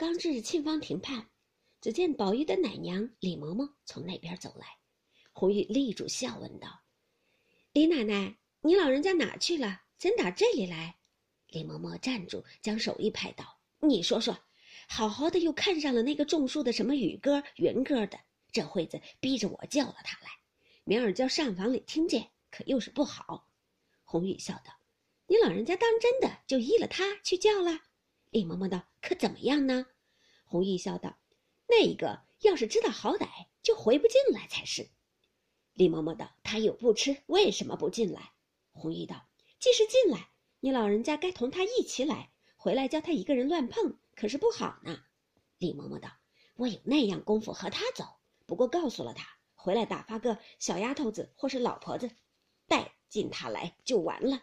刚至沁芳亭畔，只见宝玉的奶娘李嬷嬷从那边走来。红玉立住笑问道：“李奶奶，你老人家哪去了？怎打这里来？”李嬷嬷站住，将手一拍道：“你说说，好好的又看上了那个种树的什么雨哥、云哥的，这会子逼着我叫了他来，明儿叫上房里听见，可又是不好。”红玉笑道：“你老人家当真的就依了他去叫了？”李嬷嬷道：“可怎么样呢？”红玉笑道：“那一个要是知道好歹，就回不进来才是。”李嬷嬷道：“他又不吃，为什么不进来？”红玉道：“即是进来。”你老人家该同他一起来，回来叫他一个人乱碰，可是不好呢。李嬷嬷道：“我有那样功夫和他走，不过告诉了他，回来打发个小丫头子或是老婆子，带进他来就完了。”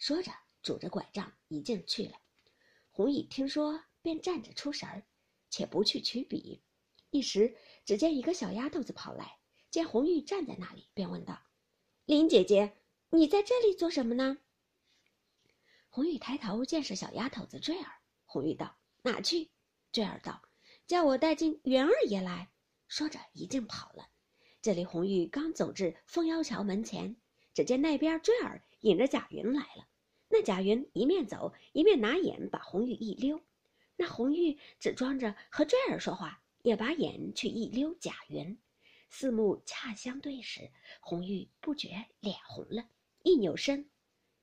说着，拄着拐杖一径去了。红姨听说，便站着出神儿，且不去取笔。一时，只见一个小丫头子跑来，见红玉站在那里，便问道：“林姐姐，你在这里做什么呢？”红玉抬头见是小丫头子坠儿，红玉道：“哪去？”坠儿道：“叫我带进元二爷来。”说着一径跑了。这里红玉刚走至凤腰桥门前，只见那边坠儿引着贾云来了。那贾云一面走一面拿眼把红玉一溜，那红玉只装着和坠儿说话，也把眼去一溜贾云。四目恰相对时，红玉不觉脸红了，一扭身。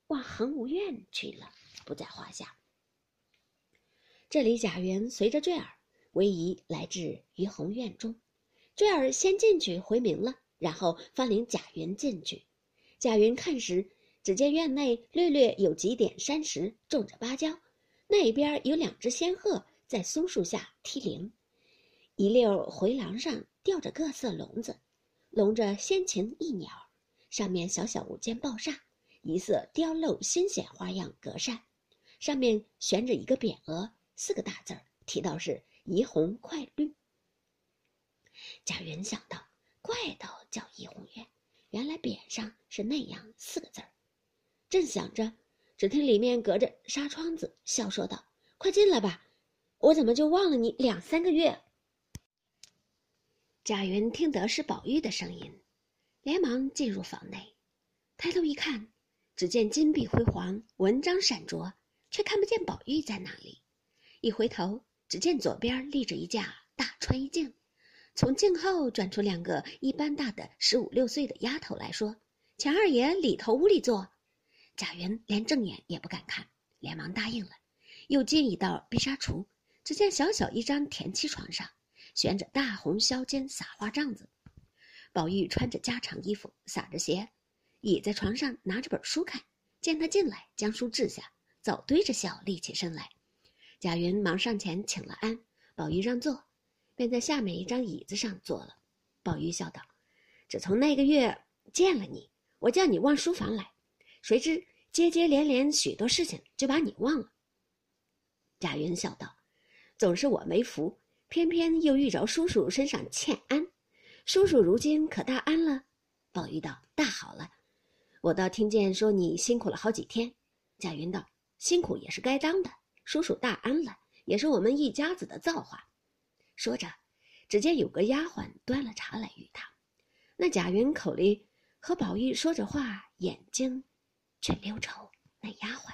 往恒无院去了，不在话下。这里贾云随着坠儿唯一来至于恒院中，坠儿先进去回明了，然后方领贾云进去。贾云看时，只见院内略略有几点山石，种着芭蕉，那边有两只仙鹤在松树下踢铃，一溜回廊上吊着各色笼子，笼着仙禽异鸟，上面小小五间抱厦。一色雕镂新鲜花样格扇，上面悬着一个匾额，四个大字儿，提到是“怡红快绿”。贾云想到，怪道叫怡红院，原来匾上是那样四个字儿。正想着，只听里面隔着纱窗子笑说道：“快进来吧，我怎么就忘了你两三个月？”贾云听得是宝玉的声音，连忙进入房内，抬头一看。只见金碧辉煌，文章闪着，却看不见宝玉在哪里。一回头，只见左边立着一架大穿衣镜，从镜后转出两个一般大的十五六岁的丫头来说：“钱二爷里头屋里坐。”贾云连正眼也不敢看，连忙答应了。又进一道碧纱橱，只见小小一张田七床上，悬着大红削尖撒花帐子，宝玉穿着家常衣服，撒着鞋。倚在床上拿着本书看，见他进来，将书掷下，早堆着笑立起身来。贾云忙上前请了安，宝玉让座，便在下面一张椅子上坐了。宝玉笑道：“只从那个月见了你，我叫你往书房来，谁知接接连连许多事情，就把你忘了。”贾云笑道：“总是我没福，偏偏又遇着叔叔身上欠安。叔叔如今可大安了？”宝玉道：“大好了。”我倒听见说你辛苦了好几天，贾云道：“辛苦也是该当的。叔叔大安了，也是我们一家子的造化。”说着，只见有个丫鬟端了茶来与他。那贾云口里和宝玉说着话，眼睛却溜瞅那丫鬟，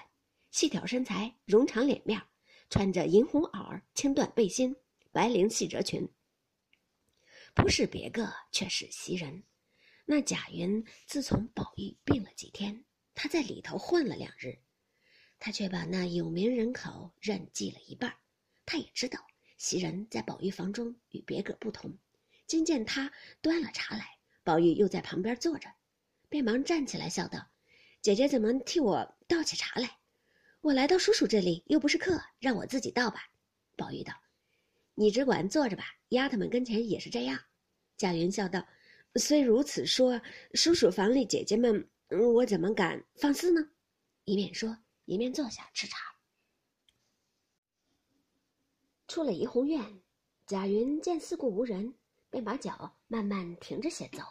细挑身材，容长脸面，穿着银红袄青缎背心，白绫细褶裙，不是别个，却是袭人。那贾云自从宝玉病了几天，他在里头混了两日，他却把那有名人口认记了一半。他也知道袭人在宝玉房中与别个不同。今见他端了茶来，宝玉又在旁边坐着，便忙站起来笑道：“姐姐怎么替我倒起茶来？我来到叔叔这里又不是客，让我自己倒吧。”宝玉道：“你只管坐着吧，丫头们跟前也是这样。”贾云笑道。虽如此说，叔叔房里姐姐们，我怎么敢放肆呢？一面说，一面坐下吃茶。出了怡红院，贾云见四顾无人，便把脚慢慢停着些走，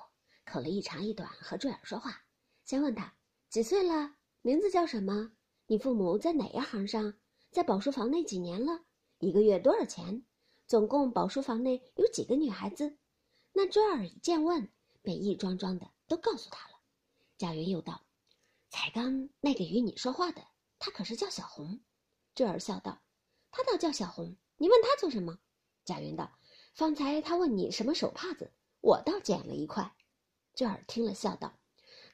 口了一长一短和坠儿说话。先问他几岁了，名字叫什么？你父母在哪一行上？在宝书房内几年了？一个月多少钱？总共宝书房内有几个女孩子？那坠儿一见问，便一桩桩的都告诉他了。贾云又道：“才刚那个与你说话的，他可是叫小红。”坠儿笑道：“他倒叫小红，你问他做什么？”贾云道：“方才他问你什么手帕子，我倒捡了一块。”坠儿听了笑道：“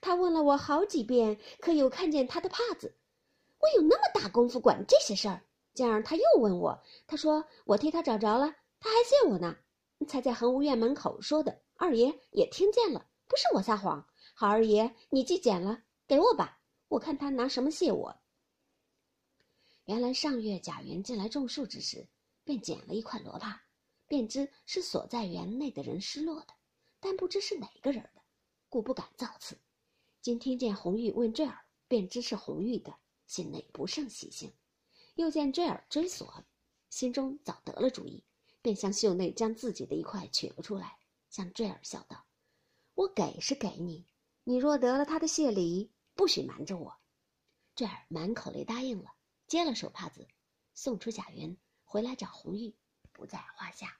他问了我好几遍，可有看见他的帕子？我有那么大功夫管这些事儿？这样他又问我，他说我替他找着了，他还谢我呢。才在恒芜院门口说的，二爷也听见了，不是我撒谎。好二爷，你既捡了，给我吧，我看他拿什么谢我。”原来上月贾云进来种树之时，便捡了一块罗帕，便知是所在园内的人失落的，但不知是哪个人的。故不敢造次。今听见红玉问坠儿，便知是红玉的，心内不胜喜兴。又见坠儿追索，心中早得了主意，便向袖内将自己的一块取了出来，向坠儿笑道：“我给是给你，你若得了他的谢礼，不许瞒着我。”坠儿满口里答应了，接了手帕子，送出贾云，回来找红玉，不在话下。